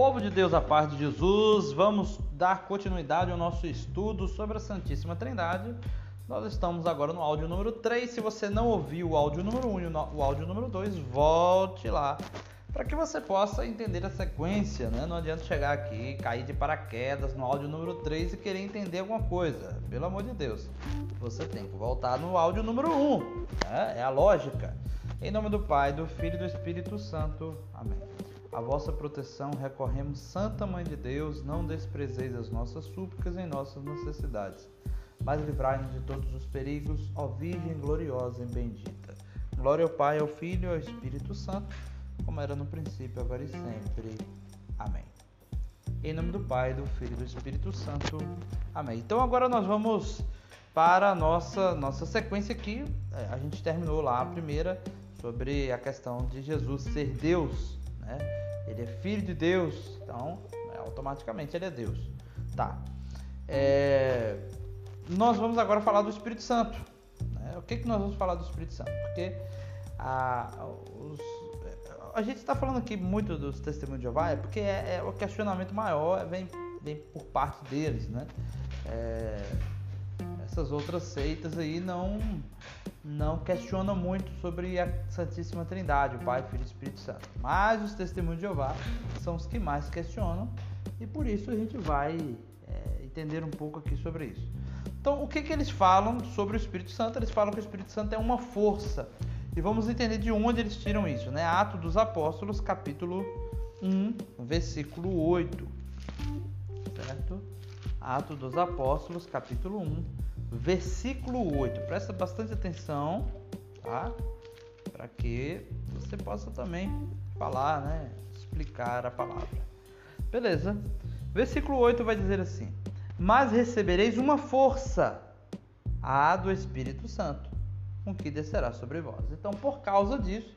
Povo de Deus, a paz de Jesus, vamos dar continuidade ao nosso estudo sobre a Santíssima Trindade. Nós estamos agora no áudio número 3. Se você não ouviu o áudio número 1 e o áudio número 2, volte lá para que você possa entender a sequência. Né? Não adianta chegar aqui, cair de paraquedas no áudio número 3 e querer entender alguma coisa. Pelo amor de Deus, você tem que voltar no áudio número 1. Né? É a lógica. Em nome do Pai, do Filho e do Espírito Santo. Amém. A vossa proteção recorremos, Santa Mãe de Deus, não desprezeis as nossas súplicas em nossas necessidades, mas livrai-nos de todos os perigos, ó Virgem gloriosa e bendita. Glória ao Pai, ao Filho e ao Espírito Santo, como era no princípio, agora e sempre. Amém. Em nome do Pai, do Filho e do Espírito Santo. Amém. Então agora nós vamos para a nossa, nossa sequência aqui. É, a gente terminou lá a primeira sobre a questão de Jesus ser Deus? Ele é filho de Deus, então é, automaticamente ele é Deus. Tá. É, nós vamos agora falar do Espírito Santo. Né? O que, que nós vamos falar do Espírito Santo? Porque a, os, a gente está falando aqui muito dos testemunhos de Jeová, é porque é, é, o questionamento maior vem, vem por parte deles, né? É, essas outras seitas aí não não questionam muito sobre a Santíssima Trindade, o Pai, Filho e Espírito Santo. Mas os testemunhos de Jeová são os que mais questionam e por isso a gente vai é, entender um pouco aqui sobre isso. Então, o que, que eles falam sobre o Espírito Santo? Eles falam que o Espírito Santo é uma força. E vamos entender de onde eles tiram isso, né? Atos dos Apóstolos, capítulo 1, versículo 8. Certo? Atos dos Apóstolos, capítulo 1, versículo 8. Presta bastante atenção, tá? Para que você possa também falar, né? Explicar a palavra. Beleza? Versículo 8 vai dizer assim: Mas recebereis uma força, a do Espírito Santo, com que descerá sobre vós. Então, por causa disso,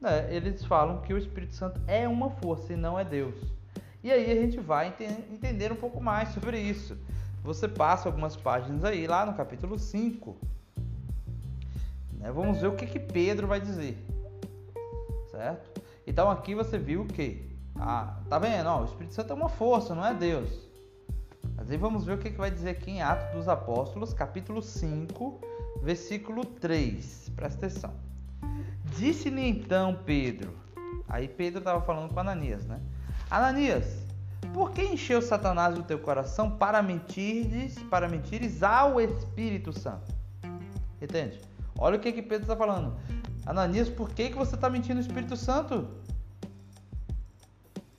né, eles falam que o Espírito Santo é uma força e não é Deus. E aí a gente vai entender um pouco mais sobre isso você passa algumas páginas aí, lá no capítulo 5. Né? Vamos ver o que, que Pedro vai dizer. Certo? Então aqui você viu que. Ah, tá vendo? Ó, o Espírito Santo é uma força, não é Deus. Mas aí vamos ver o que, que vai dizer aqui em Atos dos Apóstolos, capítulo 5, versículo 3. Presta atenção. Disse-lhe então Pedro. Aí Pedro estava falando com Ananias, né? Ananias, por que encheu Satanás o teu coração para mentires, para mentires ao Espírito Santo? Entende? Olha o que, que Pedro está falando. Ananias, por que, que você está mentindo no Espírito Santo?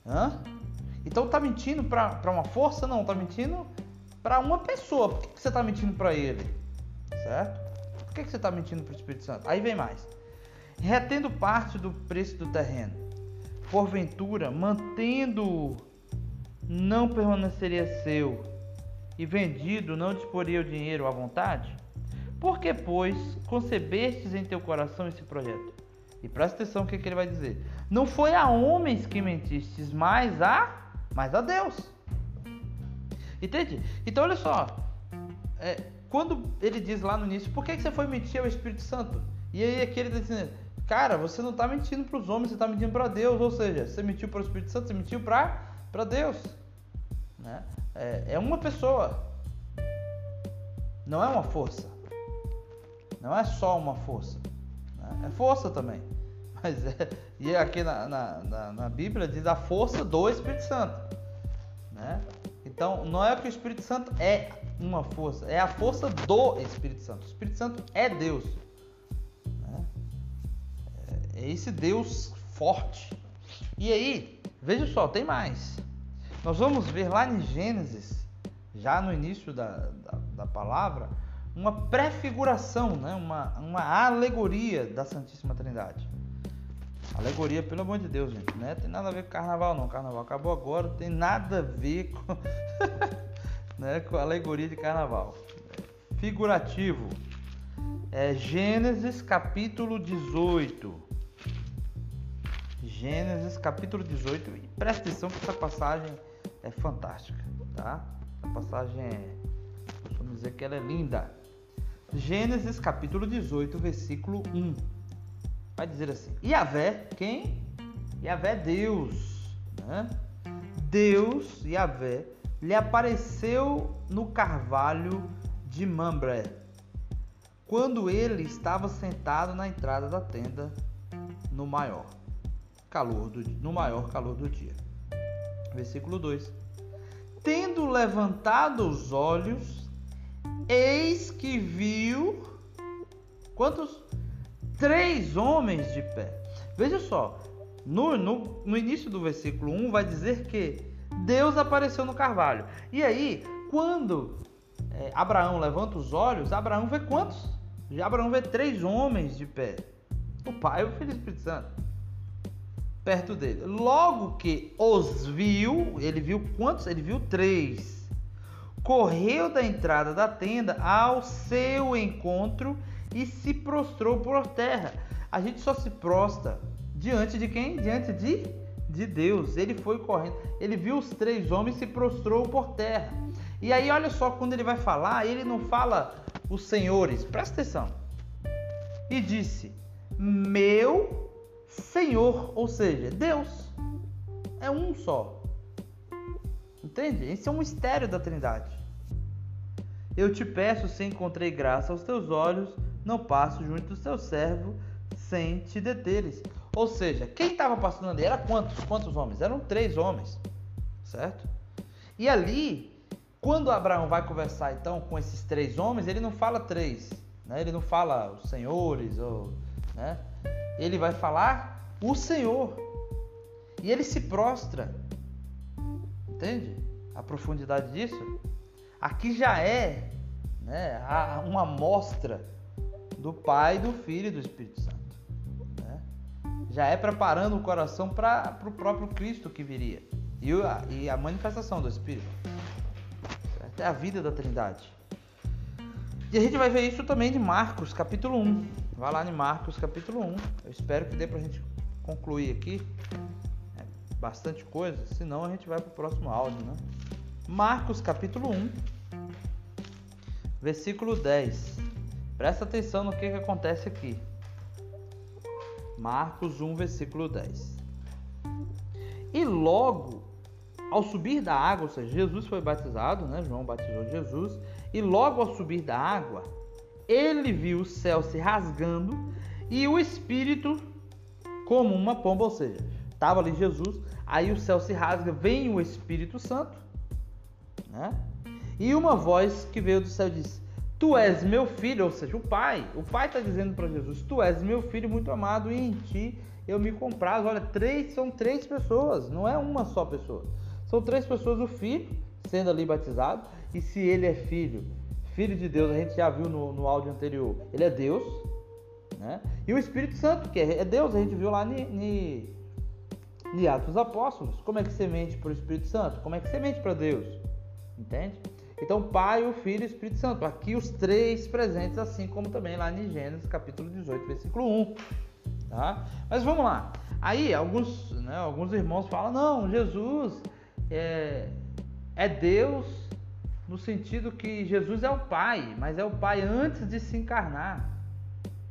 Hã? Então está mentindo para uma força? Não, está mentindo para uma pessoa. Por que, que você está mentindo para ele? Certo? Por que, que você está mentindo para o Espírito Santo? Aí vem mais. Retendo parte do preço do terreno, porventura, mantendo não permaneceria seu, e vendido não disporia o dinheiro à vontade? Por que, pois, concebestes em teu coração esse projeto? E presta atenção o que, que ele vai dizer. Não foi a homens que mentistes, mas a, mas a Deus. Entende? Então olha só. É, quando ele diz lá no início, por que, que você foi mentir ao Espírito Santo? E aí aqui ele está dizendo, cara, você não está mentindo para os homens, você está mentindo para Deus. Ou seja, você mentiu para o Espírito Santo, você mentiu para Deus. Né? É, é uma pessoa, não é uma força. Não é só uma força. Né? É força também. Mas é, e aqui na, na, na, na, Bíblia diz a força do Espírito Santo. Né? Então, não é que o Espírito Santo é uma força, é a força do Espírito Santo. O Espírito Santo é Deus. Né? É, é esse Deus forte. E aí, veja só, tem mais. Nós vamos ver lá em Gênesis, já no início da, da, da palavra, uma prefiguração, né? uma, uma alegoria da Santíssima Trindade. Alegoria, pelo amor de Deus, gente. Né? Tem nada a ver com carnaval, não. Carnaval acabou agora, tem nada a ver com, né? com alegoria de carnaval. Figurativo. É Gênesis capítulo 18. Gênesis capítulo 18. E presta atenção que essa passagem é fantástica, tá? A passagem é, vamos dizer que ela é linda. Gênesis capítulo 18, versículo 1. Vai dizer assim: Yahvé, quem? Yahvé Deus, né? Deus, Yahvé, lhe apareceu no carvalho de Mambré, quando ele estava sentado na entrada da tenda no maior calor do, no maior calor do dia. Versículo 2. Tendo levantado os olhos, eis que viu quantos? Três homens de pé. Veja só, no, no, no início do versículo 1 vai dizer que Deus apareceu no carvalho. E aí, quando é, Abraão levanta os olhos, Abraão vê quantos? Abraão vê três homens de pé. O Pai, o Filho e o Espírito Santo. Perto dele. Logo que os viu, ele viu quantos? Ele viu três. Correu da entrada da tenda ao seu encontro e se prostrou por terra. A gente só se prostra diante de quem? Diante de, de Deus. Ele foi correndo. Ele viu os três homens e se prostrou por terra. E aí, olha só, quando ele vai falar, ele não fala os senhores, presta atenção. E disse: Meu Senhor, ou seja, Deus. É um só. Entende? Esse é um mistério da Trindade. Eu te peço, se encontrei graça aos teus olhos, não passo junto do teu servo sem te deteres. Ou seja, quem estava passando ali era quantos? Quantos homens? Eram três homens, certo? E ali quando Abraão vai conversar então com esses três homens, ele não fala três, né? ele não fala os senhores, ou, né? ele vai falar o Senhor. E ele se prostra. Entende? A profundidade disso? Aqui já é né, uma amostra do Pai, do Filho e do Espírito Santo. Né? Já é preparando o coração para o próprio Cristo que viria e a, e a manifestação do Espírito é a vida da Trindade. E a gente vai ver isso também de Marcos, capítulo 1. Vai lá em Marcos, capítulo 1. Eu espero que dê pra gente concluir aqui. É bastante coisa, senão a gente vai pro próximo áudio, né? Marcos, capítulo 1, versículo 10. Presta atenção no que, que acontece aqui. Marcos 1, versículo 10. E logo ao subir da água, ou seja, Jesus foi batizado, né? João batizou Jesus, e logo ao subir da água, ele viu o céu se rasgando e o Espírito como uma pomba, ou seja, estava ali Jesus, aí o céu se rasga, vem o Espírito Santo, né? E uma voz que veio do céu diz: Tu és meu filho, ou seja, o Pai. O Pai está dizendo para Jesus: Tu és meu filho muito amado e em ti eu me comprazo. Olha, três são três pessoas, não é uma só pessoa. São três pessoas, o filho sendo ali batizado, e se ele é filho, filho de Deus, a gente já viu no, no áudio anterior, ele é Deus, né? E o Espírito Santo, que é, é Deus, a gente viu lá em Atos dos Apóstolos. Como é que você mente para o Espírito Santo? Como é que você mente para Deus? Entende? Então, Pai, o Filho e o Espírito Santo. Aqui os três presentes, assim como também lá em Gênesis capítulo 18, versículo 1. Tá? Mas vamos lá. Aí, alguns, né, alguns irmãos falam, não, Jesus é, é Deus no sentido que Jesus é o Pai, mas é o Pai antes de se encarnar.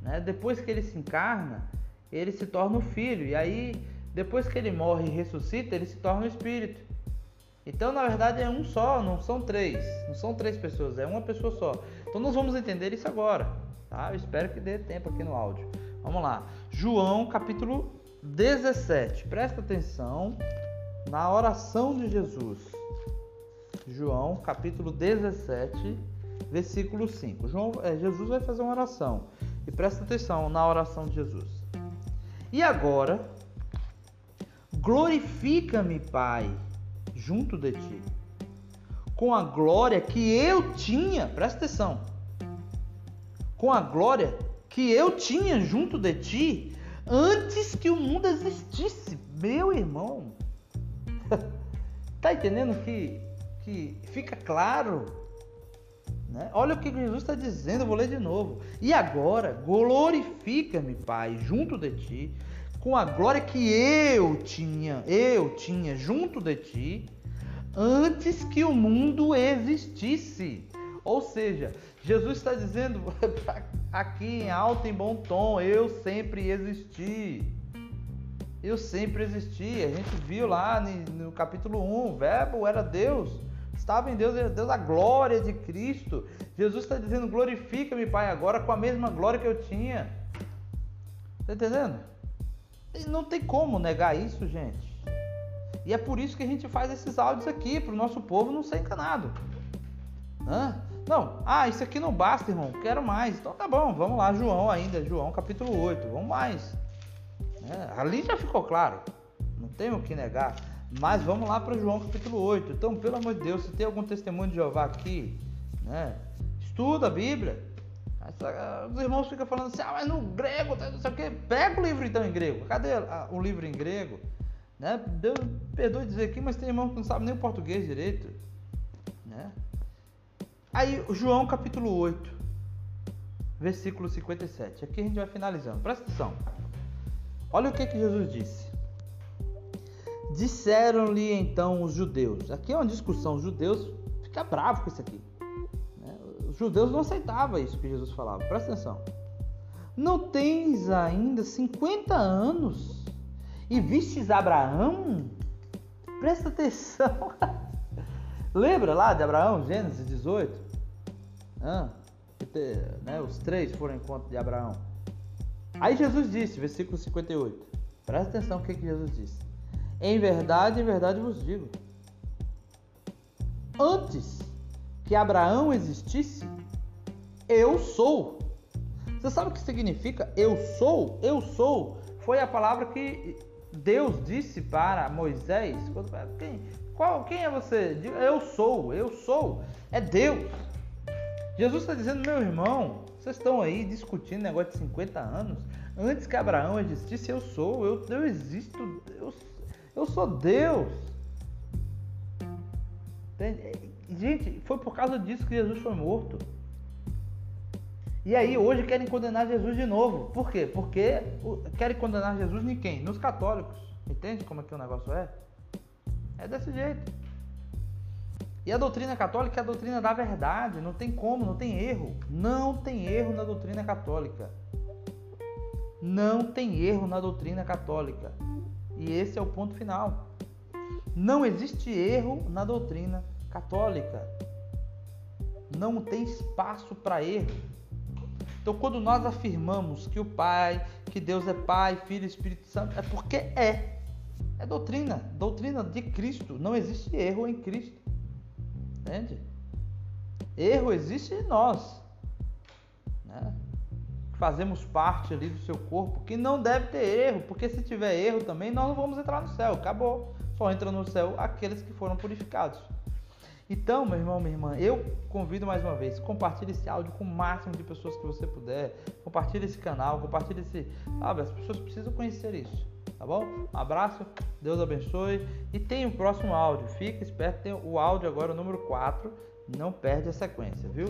Né? Depois que ele se encarna, ele se torna o Filho. E aí, depois que ele morre e ressuscita, ele se torna o Espírito. Então, na verdade, é um só, não são três. Não são três pessoas, é uma pessoa só. Então, nós vamos entender isso agora. Tá? Eu espero que dê tempo aqui no áudio. Vamos lá. João, capítulo 17. Presta atenção na oração de Jesus. João, capítulo 17, versículo 5. João, é, Jesus vai fazer uma oração. E presta atenção na oração de Jesus. E agora, glorifica-me, Pai, junto de ti, com a glória que eu tinha, presta atenção, com a glória que eu tinha junto de ti antes que o mundo existisse, meu irmão. tá entendendo que, que fica claro? Né? Olha o que Jesus está dizendo, eu vou ler de novo. E agora, glorifica-me, Pai, junto de ti, com a glória que eu tinha, eu tinha junto de ti, antes que o mundo existisse. Ou seja, Jesus está dizendo aqui em alto e bom tom: eu sempre existi. Eu sempre existi. A gente viu lá no capítulo 1, o verbo era Deus. Estava em Deus, Deus a glória de Cristo. Jesus está dizendo: glorifica-me, Pai, agora com a mesma glória que eu tinha. Está entendendo? Não tem como negar isso, gente. E é por isso que a gente faz esses áudios aqui, para o nosso povo não ser enganado. Hã? Não, ah, isso aqui não basta, irmão, quero mais. Então tá bom, vamos lá, João ainda, João capítulo 8, vamos mais. É, ali já ficou claro, não tenho o que negar. Mas vamos lá para João capítulo 8. Então, pelo amor de Deus, se tem algum testemunho de Jeová aqui, né? Estuda a Bíblia. Os irmãos ficam falando assim, ah, mas no grego, não sei o quê. Pega o livro então em grego. Cadê o livro em grego? Né? Deus perdoe dizer aqui, mas tem irmão que não sabe nem o português direito. Né? Aí, João capítulo 8, versículo 57. Aqui a gente vai finalizando. Presta atenção. Olha o que, que Jesus disse. Disseram-lhe então os judeus. Aqui é uma discussão. Os judeus ficam bravos com isso aqui. Né? Os judeus não aceitavam isso que Jesus falava. Presta atenção. Não tens ainda 50 anos e vistes Abraão? Presta atenção. Lembra lá de Abraão, Gênesis 18? Ah, né, os três foram em encontro de Abraão. Aí Jesus disse, versículo 58. Presta atenção o que, que Jesus disse. Em verdade, em verdade vos digo. Antes que Abraão existisse, eu sou. Você sabe o que significa eu sou? Eu sou foi a palavra que Deus disse para Moisés. Quem, qual, quem é você? Eu sou, eu sou. É Deus. Jesus está dizendo, meu irmão, vocês estão aí discutindo negócio de 50 anos. Antes que Abraão existisse, eu sou, eu, eu existo, eu eu sou Deus. Entende? Gente, foi por causa disso que Jesus foi morto. E aí hoje querem condenar Jesus de novo. Por quê? Porque querem condenar Jesus em quem? Nos católicos. Entende como é que o negócio é? É desse jeito. E a doutrina católica é a doutrina da verdade. Não tem como, não tem erro. Não tem erro na doutrina católica. Não tem erro na doutrina católica. E esse é o ponto final. Não existe erro na doutrina católica. Não tem espaço para erro. Então, quando nós afirmamos que o Pai, que Deus é Pai, Filho e Espírito Santo, é porque é. É doutrina, doutrina de Cristo. Não existe erro em Cristo. Entende? Erro existe em nós. Né? fazemos parte ali do seu corpo, que não deve ter erro, porque se tiver erro também, nós não vamos entrar no céu. Acabou. Só entra no céu aqueles que foram purificados. Então, meu irmão, minha irmã, eu convido mais uma vez, compartilhe esse áudio com o máximo de pessoas que você puder. Compartilhe esse canal, compartilhe esse. Sabe, as pessoas precisam conhecer isso. Tá bom? Um abraço, Deus abençoe. E tem o próximo áudio. Fica esperto, tem o áudio agora, o número 4. Não perde a sequência, viu?